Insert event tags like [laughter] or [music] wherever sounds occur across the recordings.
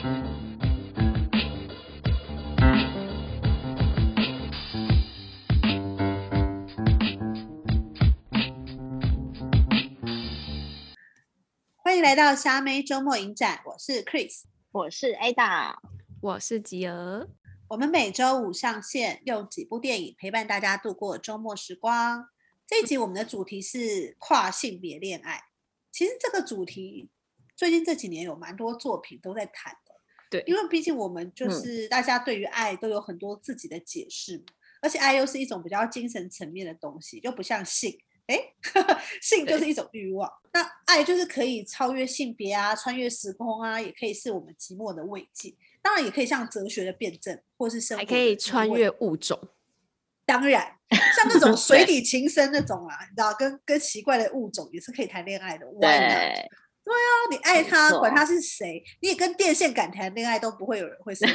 欢迎来到虾妹周末影展，我是 Chris，我是 Ada，我是吉儿。我们每周五上线，用几部电影陪伴大家度过周末时光。这一集我们的主题是跨性别恋爱。其实这个主题最近这几年有蛮多作品都在谈的，对，因为毕竟我们就是大家对于爱都有很多自己的解释，嗯、而且爱又是一种比较精神层面的东西，就不像性。哎，[laughs] 性就是一种欲望，那爱就是可以超越性别啊，穿越时空啊，也可以是我们寂寞的慰藉。当然，也可以像哲学的辩证，或是生活，还可以穿越物种。[laughs] 当然，像那种 [laughs] 水底情深那种啊，你知道，跟跟奇怪的物种也是可以谈恋爱的。对。对啊，你爱他，管他是谁，你也跟电线杆谈恋爱都不会有人会 [laughs] 生的。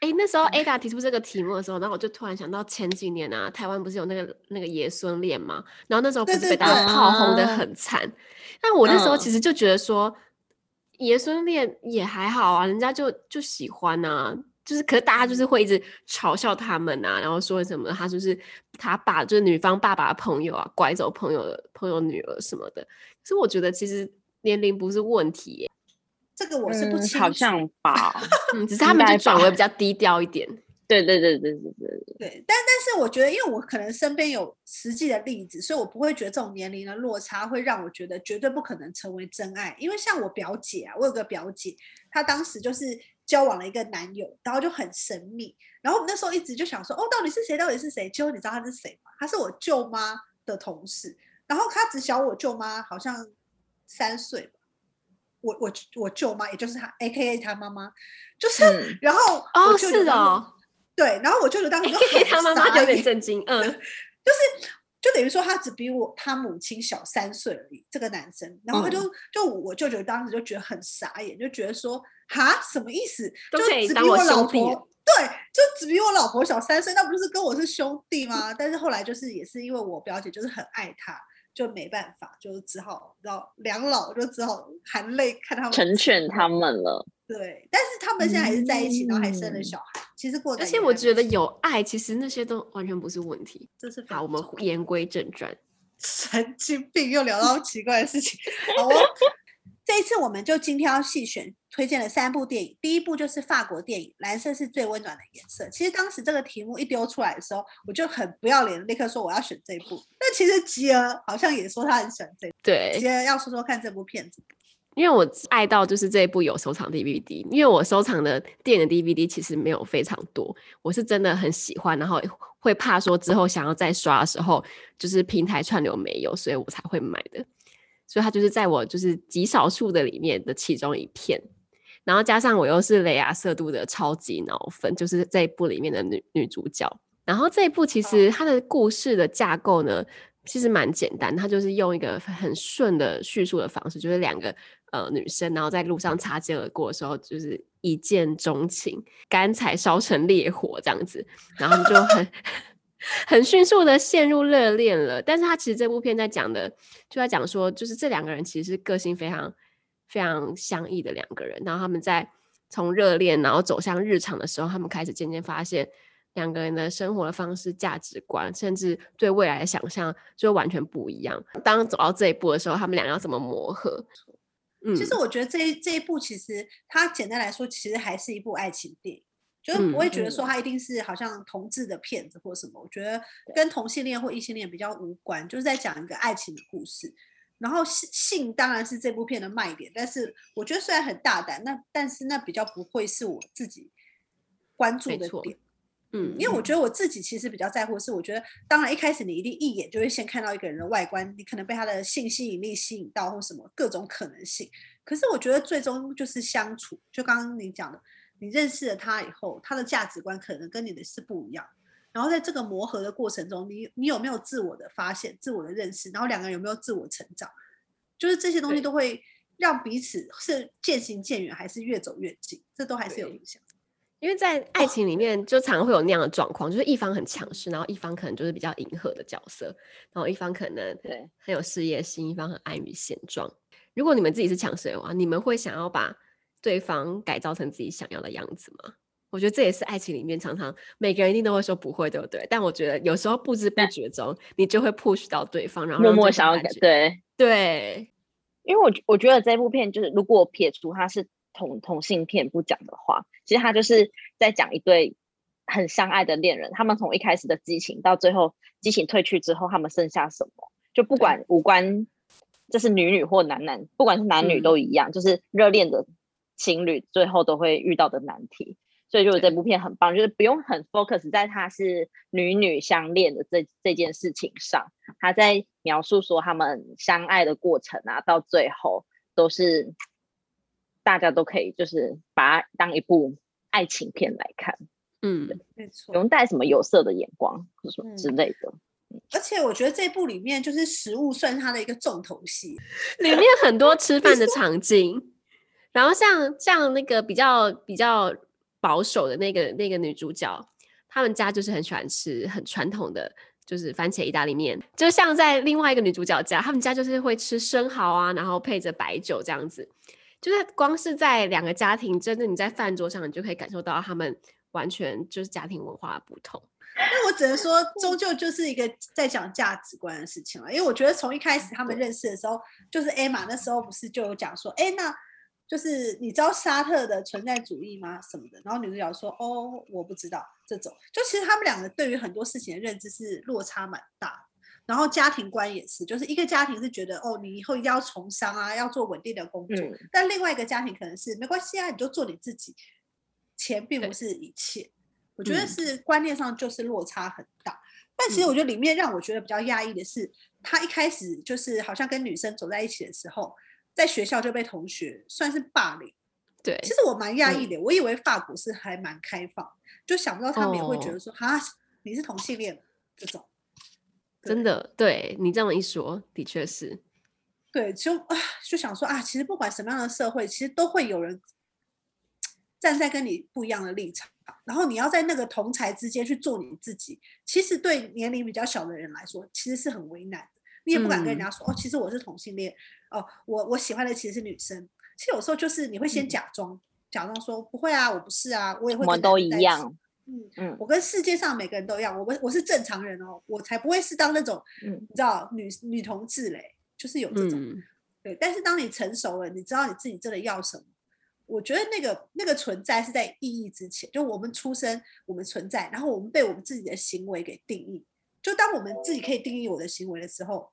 哎、欸，那时候 Ada 提出这个题目的时候，然后我就突然想到前几年啊，台湾不是有那个那个爷孙恋嘛？然后那时候不是被大家炮轰的很惨。但我那时候其实就觉得说，爷孙恋也还好啊，人家就就喜欢啊，就是可是大家就是会一直嘲笑他们啊，然后说什么他就是他爸就是女方爸爸的朋友啊，拐走朋友的朋友女儿什么的。所以我觉得其实。年龄不是问题耶，这个我是不清楚、嗯、好像吧，[laughs] 嗯，只是他们就转为比较低调一点。对对对对对对对。对，但但是我觉得，因为我可能身边有实际的例子，所以我不会觉得这种年龄的落差会让我觉得绝对不可能成为真爱。因为像我表姐啊，我有个表姐，她当时就是交往了一个男友，然后就很神秘，然后我们那时候一直就想说，哦，到底是谁？到底是谁？结果你知道他是谁吗？他是我舅妈的同事，然后他只小我舅妈好像。三岁吧，我我我舅妈，也就是他，A K A 他妈妈，就是，嗯、然后哦是哦，对，然后我舅舅当时就 A 他妈妈有点震惊，嗯，[laughs] 就是就等于说他只比我他母亲小三岁而已，这个男生，然后他就、嗯、就我舅舅当时就觉得很傻眼，就觉得说哈什么意思？就只比我老婆，对，就只比我老婆小三岁，那不是跟我是兄弟吗？但是后来就是也是因为我表姐就是很爱他。就没办法，就只好到两老就只好含泪看他们成全他们了。对，但是他们现在还是在一起，嗯、然后还生了小孩。其实过，而且我觉得有爱，其实那些都完全不是问题。这是好，我们言归正传。[laughs] 神经病，又聊到奇怪的事情。好哦。这一次，我们就精挑细选，推荐了三部电影。第一部就是法国电影《蓝色是最温暖的颜色》。其实当时这个题目一丢出来的时候，我就很不要脸，立刻说我要选这一部。但其实吉儿好像也说他很喜欢这部。对，吉儿要说说看这部片子。因为我爱到就是这一部有收藏 DVD，因为我收藏的电影的 DVD 其实没有非常多，我是真的很喜欢，然后会怕说之后想要再刷的时候，就是平台串流没有，所以我才会买的。所以它就是在我就是极少数的里面的其中一片，然后加上我又是雷亚瑟杜的超级脑粉，就是这一部里面的女女主角。然后这一部其实它的故事的架构呢，其实蛮简单，它就是用一个很顺的叙述的方式，就是两个呃女生，然后在路上擦肩而过的时候，就是一见钟情，干柴烧成烈火这样子，然后就很。很迅速的陷入热恋了，但是他其实这部片在讲的，就在讲说，就是这两个人其实是个性非常非常相异的两个人，然后他们在从热恋然后走向日常的时候，他们开始渐渐发现两个人的生活的方式、价值观，甚至对未来的想象就完全不一样。当走到这一步的时候，他们俩要怎么磨合？嗯，其实我觉得这一这一部其实它简单来说，其实还是一部爱情电影。就是不会觉得说他一定是好像同志的片子或什么，我觉得跟同性恋或异性恋比较无关，就是在讲一个爱情的故事。然后性性当然是这部片的卖点，但是我觉得虽然很大胆，那但是那比较不会是我自己关注的点。嗯，因为我觉得我自己其实比较在乎的是，我觉得当然一开始你一定一眼就会先看到一个人的外观，你可能被他的性吸引力吸引到或什么各种可能性。可是我觉得最终就是相处，就刚刚你讲的。你认识了他以后，他的价值观可能跟你的是不一样。然后在这个磨合的过程中，你你有没有自我的发现、自我的认识？然后两个人有没有自我成长？就是这些东西都会让彼此是渐行渐远，还是越走越近？这都还是有影响。因为在爱情里面，就常常会有那样的状况，就是一方很强势，然后一方可能就是比较迎合的角色，然后一方可能对很有事业心，一方很安于现状。如果你们自己是强势的话，你们会想要把对方改造成自己想要的样子吗？我觉得这也是爱情里面常常每个人一定都会说不会，对不对？但我觉得有时候不知不觉中，你就会 push 到对方，然后默默想要改。对对，因为我我觉得这部片就是，如果撇除它是同同性片不讲的话，其实它就是在讲一对很相爱的恋人，他们从一开始的激情到最后激情褪去之后，他们剩下什么？就不管无关，这是女女或男男，不管是男女都一样，嗯、就是热恋的情侣最后都会遇到的难题。所以，就这部片很棒，就是不用很 focus 在他是女女相恋的这这件事情上，他在描述说他们相爱的过程啊，到最后都是大家都可以就是把它当一部爱情片来看，嗯，没错，不用带什么有色的眼光或什么之类的。嗯，而且我觉得这部里面就是食物算是他的一个重头戏，里面很多吃饭的场景，然后像像那个比较比较。保守的那个那个女主角，他们家就是很喜欢吃很传统的，就是番茄意大利面。就像在另外一个女主角家，他们家就是会吃生蚝啊，然后配着白酒这样子。就是光是在两个家庭，真的你在饭桌上，你就可以感受到他们完全就是家庭文化的不同。[laughs] 那我只能说，终究就是一个在讲价值观的事情了。因为我觉得从一开始他们认识的时候，就是 Emma 那时候不是就有讲说，哎，那。就是你知道沙特的存在主义吗？什么的？然后女主角说：“哦，我不知道。”这种就其实他们两个对于很多事情的认知是落差蛮大。然后家庭观也是，就是一个家庭是觉得哦，你以后一定要从商啊，要做稳定的工作。嗯、但另外一个家庭可能是没关系啊，你就做你自己，钱并不是一切。我觉得是观念上就是落差很大。嗯、但其实我觉得里面让我觉得比较压抑的是，他一开始就是好像跟女生走在一起的时候。在学校就被同学算是霸凌，对，其实我蛮讶异的，嗯、我以为法国是还蛮开放，就想不到他们也会觉得说，哈、哦，你是同性恋这种，真的，对你这么一说，的确是，对，就啊，就想说啊，其实不管什么样的社会，其实都会有人站在跟你不一样的立场，然后你要在那个同侪之间去做你自己，其实对年龄比较小的人来说，其实是很为难。你也不敢跟人家说、嗯、哦，其实我是同性恋哦，我我喜欢的其实是女生。其实有时候就是你会先假装，嗯、假装说不会啊，我不是啊，我也会。我们都一样。嗯嗯，我跟世界上每个人都一样，我我是正常人哦，我才不会是当那种，嗯、你知道女女同志嘞，就是有这种。嗯、对，但是当你成熟了，你知道你自己真的要什么？我觉得那个那个存在是在意义之前，就我们出生，我们存在，然后我们被我们自己的行为给定义。就当我们自己可以定义我的行为的时候，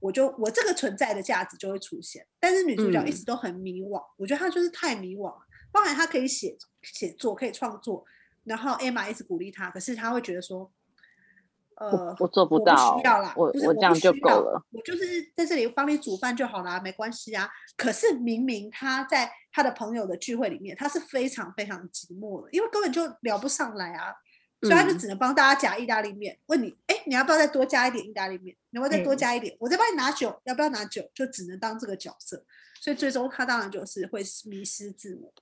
我就我这个存在的价值就会出现。但是女主角一直都很迷惘，嗯、我觉得她就是太迷惘了。包含她可以写写作，可以创作，然后 Emma 一直鼓励她，可是她会觉得说，呃，我，我做不到，我不需要啦，我不是我这样就够了，我就是在这里帮你煮饭就好啦，没关系啊。可是明明她在她的朋友的聚会里面，她是非常非常寂寞的，因为根本就聊不上来啊。所以他就只能帮大家夹意大利面，嗯、问你，哎，你要不要再多加一点意大利面？你要不要再多加一点？嗯、我再帮你拿酒，要不要拿酒？就只能当这个角色。所以最终他当然就是会迷失自我。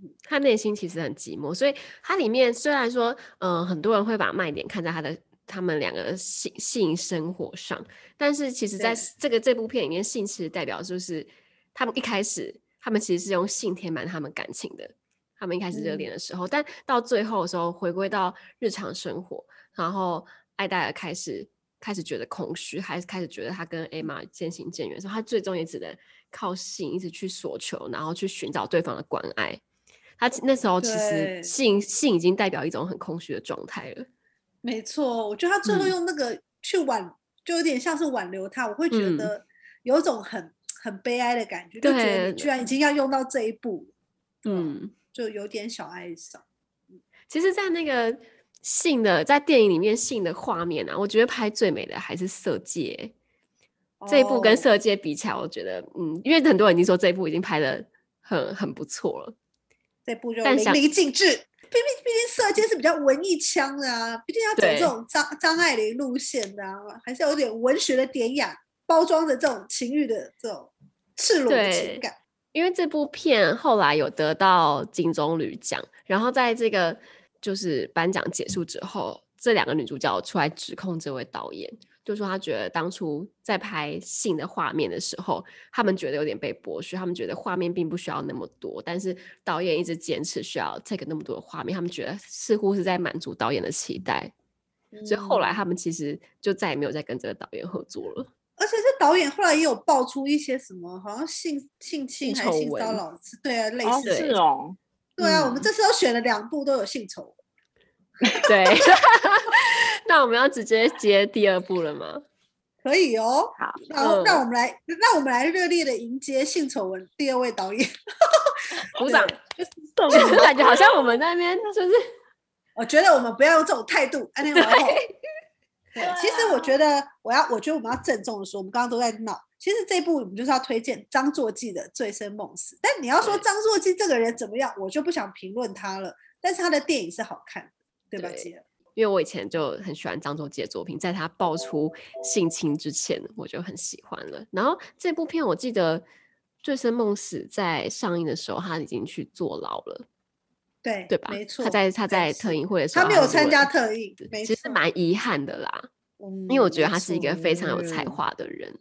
嗯、他内心其实很寂寞，所以他里面虽然说，嗯、呃，很多人会把卖点看在他的他们两个性性生活上，但是其实在这个这部片里面，性其实代表就是他们一开始他们其实是用性填满他们感情的。他们一开始热恋的时候，嗯、但到最后的时候，回归到日常生活，然后艾戴尔开始开始觉得空虚，还是开始觉得他跟艾玛渐行渐远的时候，他最终也只能靠性一直去索求，然后去寻找对方的关爱。他那时候其实性对。性已经代表一种很空虚的状态了。没错，我觉得他最后用那个去挽，嗯、就有点像是挽留他，我会觉得有一种很、嗯、很悲哀的感觉，对就觉得你居然已经要用到这一步，嗯。就有点小哀伤。其实，在那个性的在电影里面性的画面啊，我觉得拍最美的还是《色戒》oh. 这一部，跟《色戒》比起来，我觉得嗯，因为很多人已经说这一部已经拍的很很不错了。这部就淋漓尽致。毕竟毕竟《色戒》是比较文艺腔的啊，毕竟要走这种张张爱玲路线的啊，还是有点文学的典雅，包装着这种情欲的这种赤裸的情感。因为这部片后来有得到金棕榈奖，然后在这个就是颁奖结束之后，这两个女主角出来指控这位导演，就说他觉得当初在拍性的画面的时候，他们觉得有点被剥削，他们觉得画面并不需要那么多，但是导演一直坚持需要 take 那么多的画面，他们觉得似乎是在满足导演的期待，嗯、所以后来他们其实就再也没有再跟这个导演合作了。而且这导演后来也有爆出一些什么，好像性性侵还是性骚扰，对啊，类似是哦，对啊，嗯、我们这次都选了两部都有性丑闻。对，[laughs] 那我们要直接接第二部了吗？可以哦。好，然后让我们来，那我们来热烈的迎接性丑闻第二位导演，[laughs] 鼓掌。就是感觉好像我们那边就是，我觉得我们不要用这种态度。安天王后，[laughs] 对，其实我觉得我要，我觉得我们要郑重的说，我们刚刚都在闹。其实这一部我们就是要推荐张作骥的《醉生梦死》，但你要说张作骥这个人怎么样，我就不想评论他了。但是他的电影是好看。对，对，因为我以前就很喜欢张作骥的作品，在他爆出性侵之前，我就很喜欢了。然后这部片我记得《醉生梦死》在上映的时候，他已经去坐牢了，对对吧？没错，他在他在特映会的时候，他没有参加特映，其实蛮遗憾的啦。嗯，因为我觉得他是一个非常有才华的人。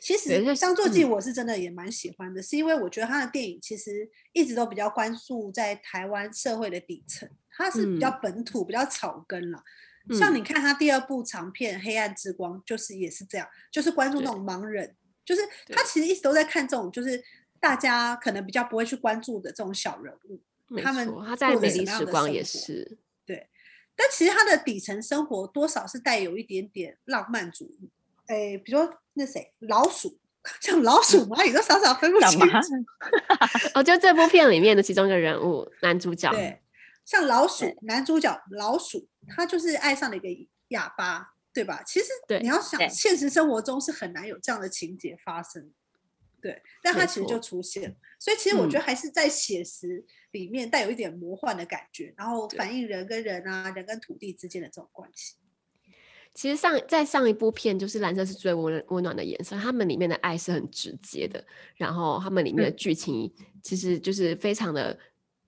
其实张作骥我是真的也蛮喜欢的，嗯，是因为我觉得他的电影其实一直都比较关注在台湾社会的底层。他是比较本土、嗯、比较草根了，像你看他第二部长片《黑暗之光》，就是也是这样，就是关注那种盲人，就是他其实一直都在看这种，就是大家可能比较不会去关注的这种小人物，他们他在《美丽时光》也是对，但其实他的底层生活多少是带有一点点浪漫主义，哎，比如说那谁老鼠，[laughs] 像老鼠蚂蚁都傻傻分 [laughs] 不清楚，[laughs] 哦，就这部片里面的其中一个人物男主角。对。像老鼠男主角老鼠，他就是爱上了一个哑巴，对吧？其实你要想，现实生活中是很难有这样的情节发生，对。但他其实就出现了，所以其实我觉得还是在写实里面带有一点魔幻的感觉，然后反映人跟人啊，人跟土地之间的这种关系。其实上在上一部片就是蓝色是最温温暖的颜色，他们里面的爱是很直接的，然后他们里面的剧情其实就是非常的。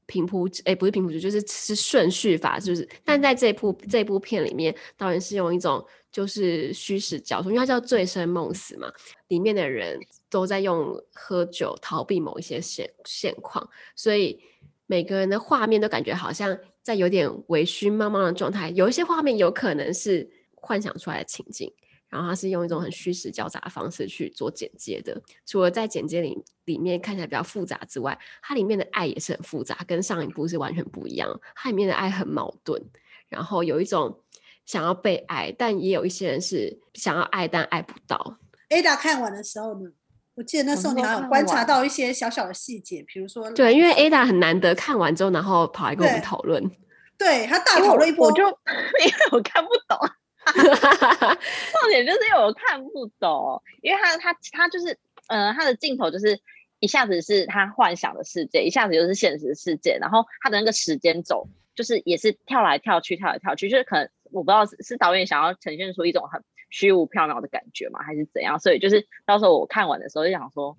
平铺哎，不是平铺，就是是顺序法，就是。但在这部这部片里面，导演是用一种就是虚实交错，因为它叫醉生梦死嘛，里面的人都在用喝酒逃避某一些现现况，所以每个人的画面都感觉好像在有点微醺茫茫的状态，有一些画面有可能是幻想出来的情景。然后他是用一种很虚实交杂的方式去做剪接的，除了在剪接里里面看起来比较复杂之外，它里面的爱也是很复杂，跟上一部是完全不一样。它里面的爱很矛盾，然后有一种想要被爱，但也有一些人是想要爱但爱不到。Ada 看完的时候呢，我记得那时候你还有观察到一些小小的细节，比如说对，因为 Ada 很难得看完之后，然后跑来跟我们讨论，[laughs] 对，他大讨论一波，我就 [laughs] 因为我看不懂。[laughs] 重点就是因为我看不懂，因为他他他就是，呃，他的镜头就是一下子是他幻想的世界，一下子又是现实世界，然后他的那个时间轴就是也是跳来跳去，跳来跳去，就是可能我不知道是是导演想要呈现出一种很虚无缥缈的感觉嘛，还是怎样？所以就是到时候我看完的时候就想说，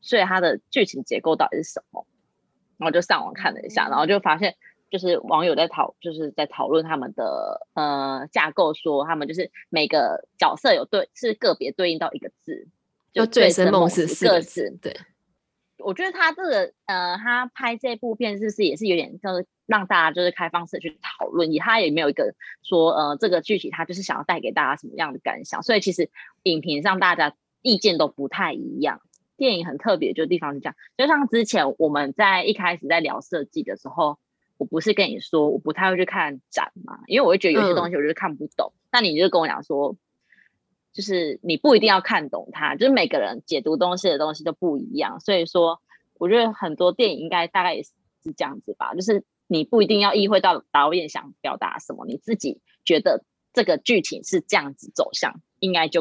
所以它的剧情结构到底是什么？然后就上网看了一下，然后就发现。就是网友在讨，就是在讨论他们的呃架构，说他们就是每个角色有对是个别对应到一个字，就醉生梦死四个字。对，我觉得他这个呃，他拍这部片是不是也是有点就是让大家就是开放式去讨论，也他也没有一个说呃这个具体他就是想要带给大家什么样的感想，所以其实影评上大家意见都不太一样。电影很特别就地方是这样，就像之前我们在一开始在聊设计的时候。我不是跟你说我不太会去看展嘛，因为我会觉得有些东西我就是看不懂。那、嗯、你就跟我讲说，就是你不一定要看懂它，就是每个人解读东西的东西都不一样。所以说，我觉得很多电影应该大概也是这样子吧，就是你不一定要意会到导演想表达什么，你自己觉得这个剧情是这样子走向，应该就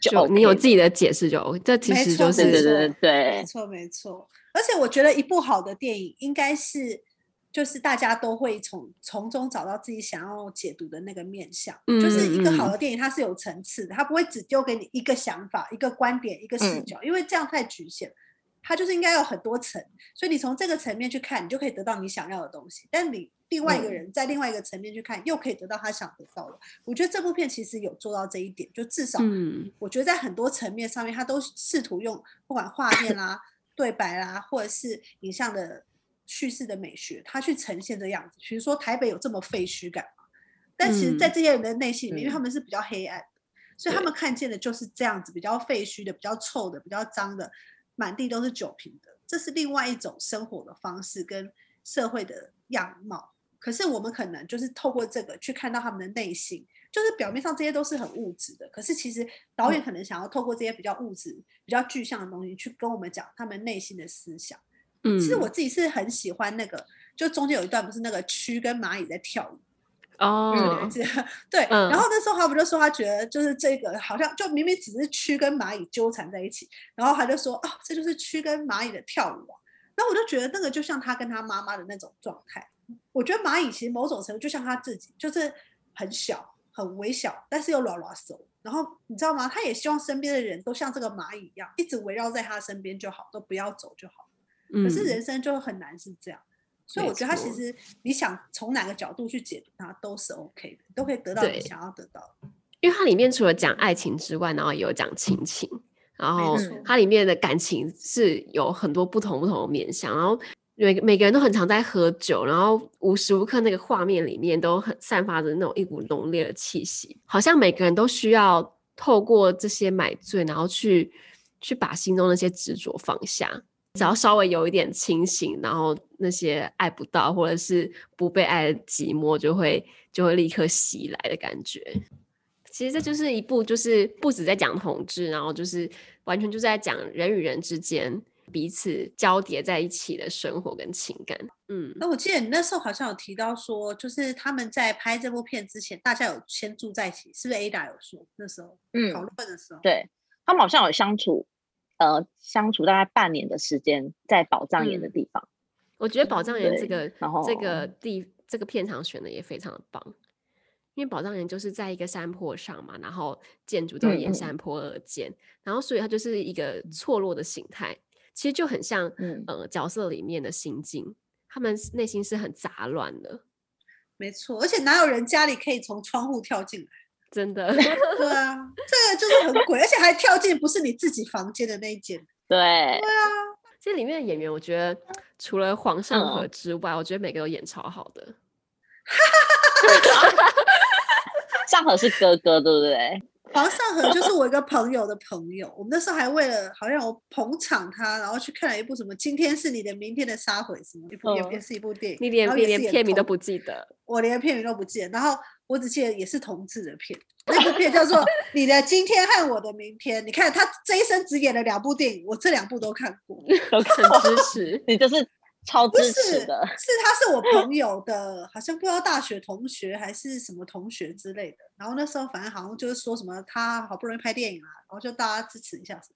就、OK、就你有自己的解释就 OK。这其实就是对对对对，没错没错。而且我觉得一部好的电影应该是。就是大家都会从从中找到自己想要解读的那个面向，嗯，就是一个好的电影，它是有层次的，它不会只丢给你一个想法、一个观点、一个视角，嗯，因为这样太局限。它就是应该有很多层，所以你从这个层面去看，你就可以得到你想要的东西。但你另外一个人在另外一个层面去看，又可以得到他想得到的。我觉得这部片其实有做到这一点，就至少，我觉得在很多层面上面，他都试图用不管画面啦、[laughs] 对白啦，或者是影像的叙事的美学，他去呈现这样子。比如说台北有这么废墟感吗？但其实，在这些人的内心里面，因为他们是比较黑暗，所以他们看见的就是这样子比较废墟的、比较臭的、比较脏的。满地都是酒瓶的，这是另外一种生活的方式跟社会的样貌。可是我们可能就是透过这个去看到他们的内心，就是表面上这些都是很物质的，可是其实导演可能想要透过这些比较物质、比较具象的东西去跟我们讲他们内心的思想。嗯，其实我自己是很喜欢那个，就中间有一段不是那个蛆跟蚂蚁在跳舞。哦、oh, [laughs] 对，嗯、然后那时候他不就说他觉得就是这个好像就明明只是蛆跟蚂蚁纠缠在一起，然后他就说哦，这就是蛆跟蚂蚁的跳舞啊。然后我就觉得那个就像他跟他妈妈的那种状态。我觉得蚂蚁其实某种程度就像他自己，就是很小很微小，但是又拉拉手。然后你知道吗？他也希望身边的人都像这个蚂蚁一样，一直围绕在他身边就好，都不要走就好。可是人生就很难是这样。所以我觉得他其实你想从哪个角度去解读它都是 OK 的，都可以得到你想要得到的。因为它里面除了讲爱情之外，然后也有讲亲情，然后它里面的感情是有很多不同不同的面向。然后每每个人都很常在喝酒，然后无时无刻那个画面里面都很散发着那种一股浓烈的气息，好像每个人都需要透过这些买醉，然后去去把心中那些执着放下。只要稍微有一点清醒，然后那些爱不到或者是不被爱的寂寞就会就会立刻袭来的感觉。其实这就是一部，就是不止在讲同志，然后就是完全就是在讲人与人之间彼此交叠在一起的生活跟情感。嗯，那我记得你那时候好像有提到说，就是他们在拍这部片之前，大家有先住在一起，是不是？Ada 有说那时候，嗯，讨论的时候，对他们好像有相处。呃，相处大概半年的时间，在宝藏岩的地方。嗯，我觉得宝藏岩这个这个地这个片场选的也非常的棒，因为宝藏岩就是在一个山坡上嘛，然后建筑都沿山坡而建，嗯，然后所以它就是一个错落的形态，其实就很像呃角色里面的心境，他们内心是很杂乱的。没错，而且哪有人家里可以从窗户跳进来？真的，[laughs] 对啊，这个就是很鬼，[laughs] 而且还跳进不是你自己房间的那一间。对，对啊，这里面的演员，我觉得除了黄尚和之外，嗯、我觉得每个都演超好的。[laughs] 尚和是哥哥，对不对？黄尚和就是我一个朋友的朋友，我们那时候还为了好像我捧场他，然后去看了一部什么《今天是你的，明天的杀回》什么一部，也是一部电影，你连连片名都不记得，我连片名都不记得，然后。我只记得也是同志的片，那部片叫做《你的今天和我的明天》。你看他这一生只演了两部电影，我这两部都看过，都很支持。你就是超支持的。是，是他是我朋友的，好像不知道大学同学还是什么同学之类的。然后那时候反正好像就是说什么他好不容易拍电影啊，然后就大家支持一下什么。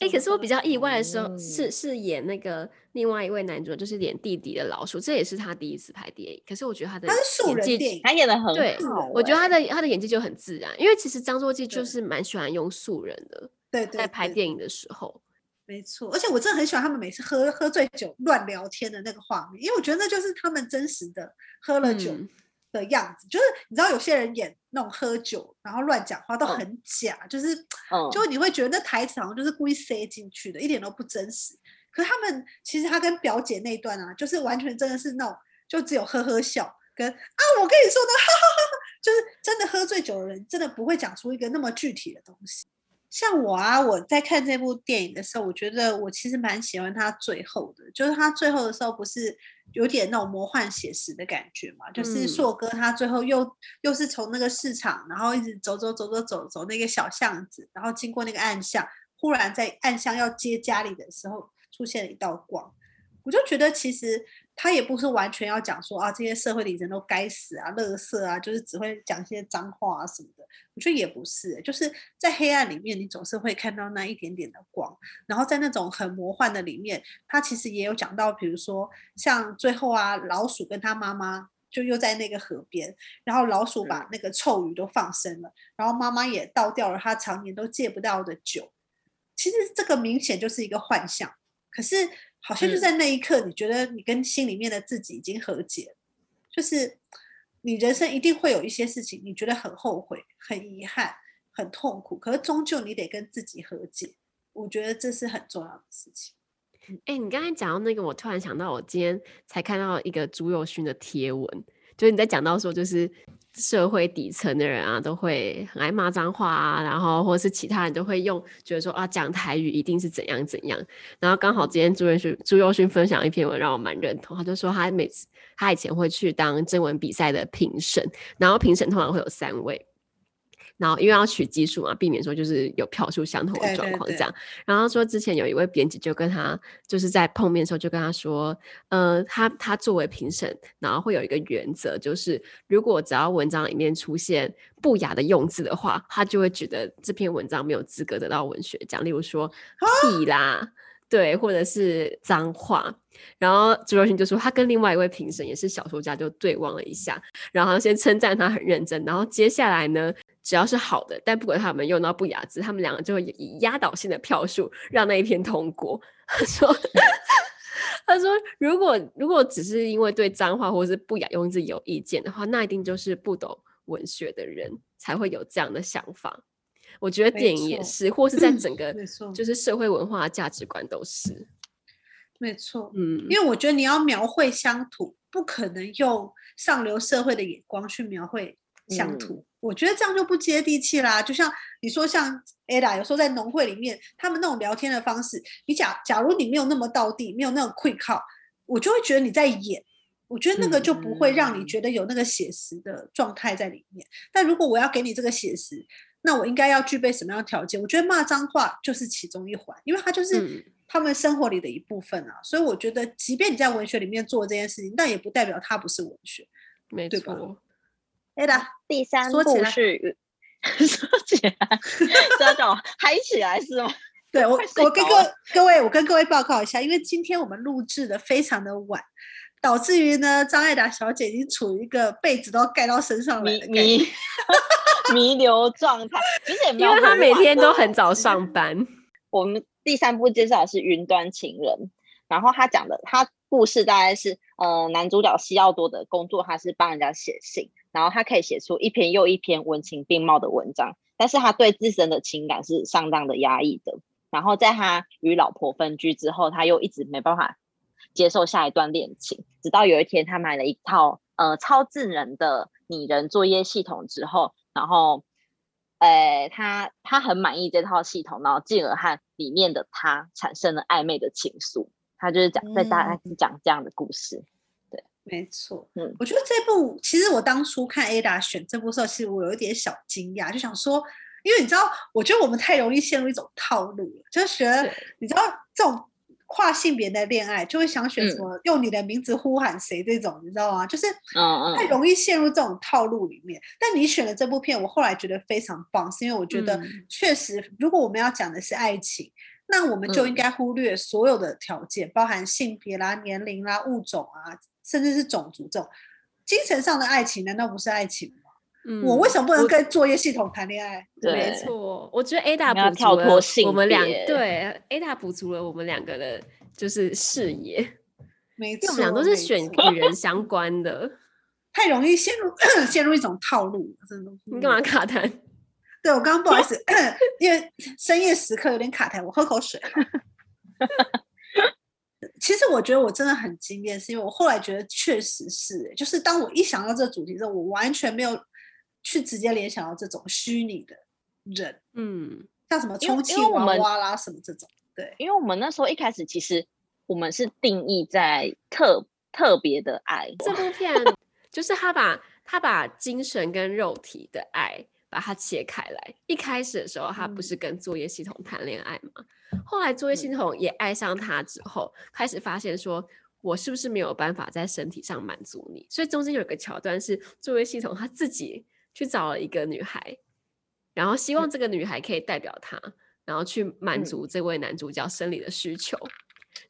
哎、欸，可是我比较意外的时候，嗯、是是演那个另外一位男主，就是演弟弟的老鼠，这也是他第一次拍电影。可是我觉得他的演技，他演的很对，我觉得他的他的演技就很自然，因为其实张作骥就是蛮喜欢用素人的，对，对，在拍电影的时候，没错。而且我真的很喜欢他们每次喝喝醉酒乱聊天的那个画面，因为我觉得那就是他们真实的喝了酒。嗯的样子，就是你知道有些人演那种喝酒然后乱讲话都很假，嗯、就是，嗯、就你会觉得那台词好像就是故意塞进去的，一点都不真实。可是他们其实他跟表姐那一段啊，就是完全真的是那种，就只有呵呵笑跟啊，我跟你说的，哈哈哈哈，就是真的喝醉酒的人真的不会讲出一个那么具体的东西。像我啊，我在看这部电影的时候，我觉得我其实蛮喜欢他最后的，就是他最后的时候不是有点那种魔幻写实的感觉嘛？就是硕哥他最后又又是从那个市场，然后一直走走走走走走那个小巷子，然后经过那个暗巷，忽然在暗巷要接家里的时候，出现了一道光，我就觉得其实。他也不是完全要讲说啊，这些社会里人都该死啊，乐色啊，就是只会讲一些脏话啊什么的。我觉得也不是，就是在黑暗里面，你总是会看到那一点点的光。然后在那种很魔幻的里面，他其实也有讲到，比如说像最后啊，老鼠跟他妈妈就又在那个河边，然后老鼠把那个臭鱼都放生了，然后妈妈也倒掉了他常年都戒不掉的酒。其实这个明显就是一个幻象。可是好像就在那一刻，你觉得你跟心里面的自己已经和解，嗯、就是你人生一定会有一些事情，你觉得很后悔、很遗憾、很痛苦，可是终究你得跟自己和解。我觉得这是很重要的事情。哎、欸，你刚才讲到那个，我突然想到，我今天才看到一个朱友勋的贴文，就是你在讲到说，就是社会底层的人啊，都会很爱骂脏话啊，然后或者是其他人都会用，觉得说啊，讲台语一定是怎样怎样。然后刚好今天朱宥勋朱佑勋分享一篇文，让我蛮认同。他就说他每次他以前会去当征文比赛的评审，然后评审通常会有三位。然后因为要取基数嘛，避免说就是有票数相同的状况这样。对对对，然后说之前有一位编辑就跟他就是在碰面的时候就跟他说，呃，他他作为评审，然后会有一个原则，就是如果只要文章里面出现不雅的用字的话，他就会觉得这篇文章没有资格得到文学奖。例如说屁啦，对，或者是脏话。然后朱若勋就说他跟另外一位评审也是小说家就对望了一下，然后先称赞他很认真，然后接下来呢，只要是好的，但不管他们用到不雅字，他们两个就会以压倒性的票数让那一篇通过。[laughs] 他说：[laughs] “他说，如果如果只是因为对脏话或者是不雅用字有意见的话，那一定就是不懂文学的人才会有这样的想法。我觉得电影也是，或是在整个就是社会文化价值观都是。没错，嗯，因为我觉得你要描绘乡土，不可能用上流社会的眼光去描绘乡土。嗯”我觉得这样就不接地气啦，就像你说，像 Ada 有时候在农会里面，他们那种聊天的方式，你假假如你没有那么到地，没有那种愧靠，我就会觉得你在演。我觉得那个就不会让你觉得有那个写实的状态在里面。嗯、但如果我要给你这个写实，那我应该要具备什么样的条件？我觉得骂脏话就是其中一环，因为它就是他们生活里的一部分啊。嗯、所以我觉得，即便你在文学里面做这件事情，但也不代表它不是文学，没错。对吧？哎的，[laughs] 第三部是 [laughs] 说起来，这要叫我嗨起来是吗？[laughs] 对我，我跟各各位，我跟各位报告一下，因为今天我们录制的非常的晚，导致于呢，张艾达小姐已经处于一个被子都要盖到身上来的弥弥留状态，其实也没有，因为她每天都很早上班。我们第三部介绍的是《云端情人》，然后他讲的他故事大概是，呃，男主角西奥多的工作，他是帮人家写信。然后他可以写出一篇又一篇文情并茂的文章，但是他对自身的情感是相当的压抑的。然后在他与老婆分居之后，他又一直没办法接受下一段恋情。直到有一天，他买了一套呃超智能的拟人作业系统之后，然后，呃，他他很满意这套系统，然后进而和里面的他产生了暧昧的情愫。他就是讲在大概是讲这样的故事。嗯没错，嗯，我觉得这部其实我当初看 Ada 选这部的时候，其实我有一点小惊讶，就想说，因为你知道，我觉得我们太容易陷入一种套路了，就是觉得你知道这种跨性别的恋爱，就会想选什么、嗯、用你的名字呼喊谁这种，你知道吗？就是太。容易陷入这种套路里面。嗯嗯，但你选的这部片，我后来觉得非常棒，是因为我觉得确实，如果我们要讲的是爱情，那我们就应该忽略所有的条件，嗯、包含性别啦、年龄啦、物种啊。甚至是种族这种精神上的爱情，难道不是爱情吗？嗯，我为什么不能跟作业系统谈恋爱？对，没错，我觉得 Ada 补足了我们两对 Ada 补足了我们两个的，就是视野。[laughs] 没错，我们俩都是选与人相关的，太容易陷入 [coughs] 陷入一种套路，真的。你干嘛卡痰？对，我刚刚不好意思 [laughs] [clears throat] 因为深夜时刻有点卡痰，我喝口水。[laughs] 其实我觉得我真的很惊艳，是因为我后来觉得确实是，就是当我一想到这个主题之后，我完全没有去直接联想到这种虚拟的人，嗯，像什么充气娃娃啦什么这种，对，因为我们那时候一开始其实我们是定义在特特别的爱，这部片 [laughs] 就是他把他把精神跟肉体的爱把它切开来，一开始的时候他不是跟作业系统谈恋爱吗？嗯后来作业系统也爱上他之后，嗯、开始发现说，我是不是没有办法在身体上满足你？所以中间有一个桥段是作业系统他自己去找了一个女孩，然后希望这个女孩可以代表他，嗯、然后去满足这位男主角生理的需求。嗯、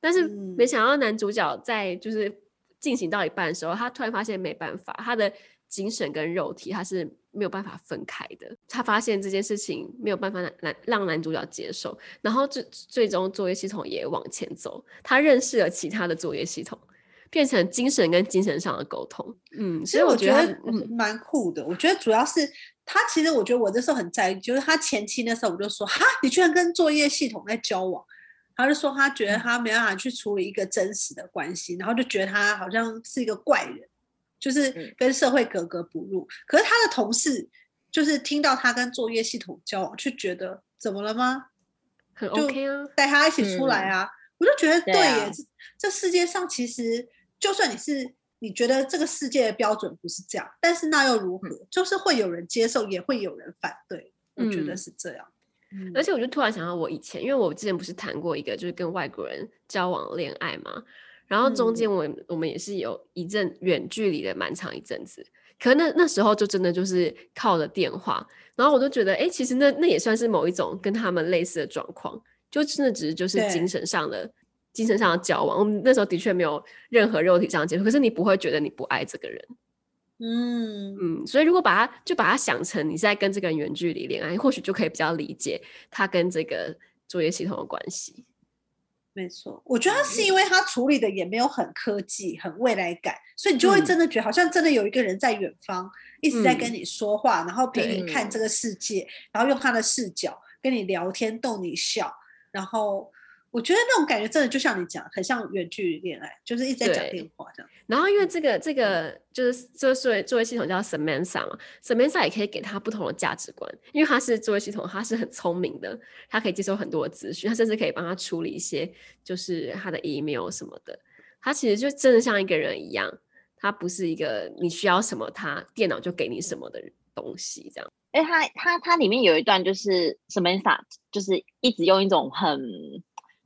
但是没想到男主角在就是进行到一半的时候，他突然发现没办法，他的精神跟肉体他是。没有办法分开的。他发现这件事情没有办法男让男主角接受，然后最最终作业系统也往前走，他认识了其他的作业系统，变成精神跟精神上的沟通。嗯，所以我觉得蛮酷的。我觉得主要是他其实我觉得我那时候很在意，就是他前期那时候我就说哈，你居然跟作业系统在交往。他就说他觉得他没办法去处理一个真实的关系，然后就觉得他好像是一个怪人，就是跟社会格格不入。可是他的同事就是听到他跟作业系统交往，就觉得怎么了吗？很 OK 啊，带他一起出来啊！我就觉得对耶，这世界上其实就算你是你觉得这个世界的标准不是这样，但是那又如何？就是会有人接受，也会有人反对。我觉得是这样。而且我就突然想到，我以前，因为我之前不是谈过一个就是跟外国人交往恋爱嘛，然后中间我、嗯、我们也是有一阵远距离的蛮长一阵子，可那那时候就真的就是靠着电话，然后我就觉得，哎，其实那那也算是某一种跟他们类似的状况，就真的只是就是精神上的精神上的交往，我们那时候的确没有任何肉体上的接触，可是你不会觉得你不爱这个人。嗯。嗯，所以如果把它就把它想成你是在跟这个人远距离恋爱，或许就可以比较理解他跟这个作业系统的关系。没错，我觉得他是因。为他处理的也没有很科技、很未来感，所以你就会真的觉得好像真的有一个人在远方一直在跟你说话，嗯、然后陪你看这个世界，然后用他的视角跟你聊天、逗你笑，然后。我觉得那种感觉真的就像你讲，很像远距离恋爱，就是一直在讲电话这样。然后因为这个这个就是这个作为作为系统叫 Samantha 嘛，Samantha 也可以给他不同的价值观，因为他是作为系统，他是很聪明的，他可以接受很多的资讯，他甚至可以帮他处理一些就是他的 email 什么的。他其实就真的像一个人一样，他不是一个你需要什么他电脑就给你什么的东西这样。哎，他他他里面有一段就是 Samantha 就是一直用一种很。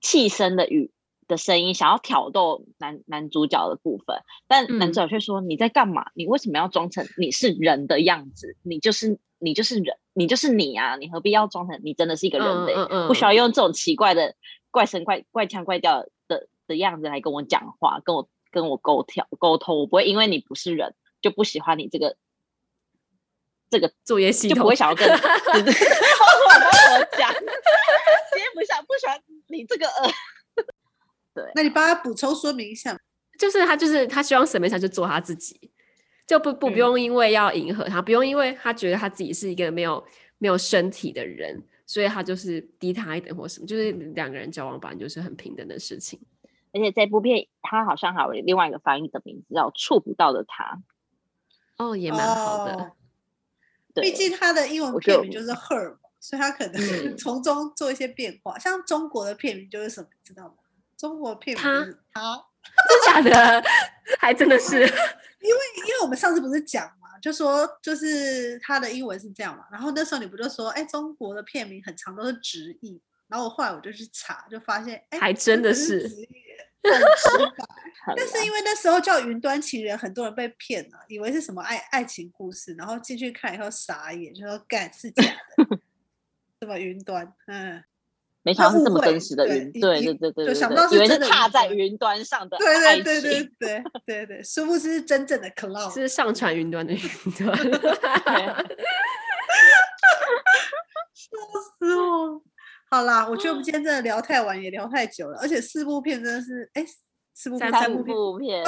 气声的语的声音，想要挑逗男男主角的部分，但男主角却说：“你在干嘛？你为什么要装成你是人的样子？你就是你就是人，你就是你啊！你何必要装成你真的是一个人类？嗯嗯嗯、不需要用这种奇怪的怪声怪怪腔怪调的的样子来跟我讲话，跟我跟我沟通沟通。我不会因为你不是人就不喜欢你这个这个作业系统，就不会想要跟。[laughs] [laughs] ”我讲，[laughs] 今天不想不喜欢你这个呃，[laughs] 对，那你帮他补充说明一下，就是他就是他希望沈眉山就做他自己，就不不不用因为要迎合他，嗯、不用因为他觉得他自己是一个没有没有身体的人，所以他就是低他一等或什么，就是两个人交往本来就是很平等的事情。而且这部片他好像还有另外一个翻译的名字叫《触不到的他》，哦，也蛮好的。哦毕竟他的英文片名就是 Her，所以他可能 [laughs] 从中做一些变化。嗯、像中国的片名就是什么，知道吗？中国的片名是他，[laughs] 真假的？还真的是，[laughs] 因为因为我们上次不是讲嘛，就说就是他的英文是这样嘛。然后那时候你不就说，哎，中国的片名很长都是直译。然后我后来我就去查，就发现，哎，还真的是。很直白，但是因为那时候叫《云端情人》，很多人被骗了，以为是什么爱爱情故事，然后进去看以后傻眼，就说干是假的，什么云端，嗯，没想到是这么真实的云，对对对对，就想不到是真的踏在云端上的，对对对对对对对，殊不知是真正的 cloud，是上传云端的云端，[laughs] 笑死我。好啦，我觉得我们今天真的聊太晚，也聊太久了，而且四部片真的是，哎，四部片三部片，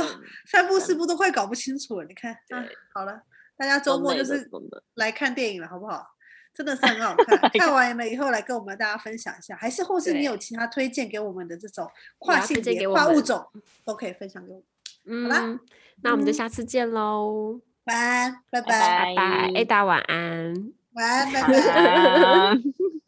三部四部都快搞不清楚了。你看，啊，好了，大家周末就是来看电影了，好不好？真的是很好看，[laughs] 看完了以后来跟我们大家分享一下，还是或是你有其他推荐给我们的这种跨性别、跨物种，都可以分享给我们。好啦，那我们就下次见喽，晚安，拜拜，拜拜，Ada 晚安，晚安，拜拜。[laughs]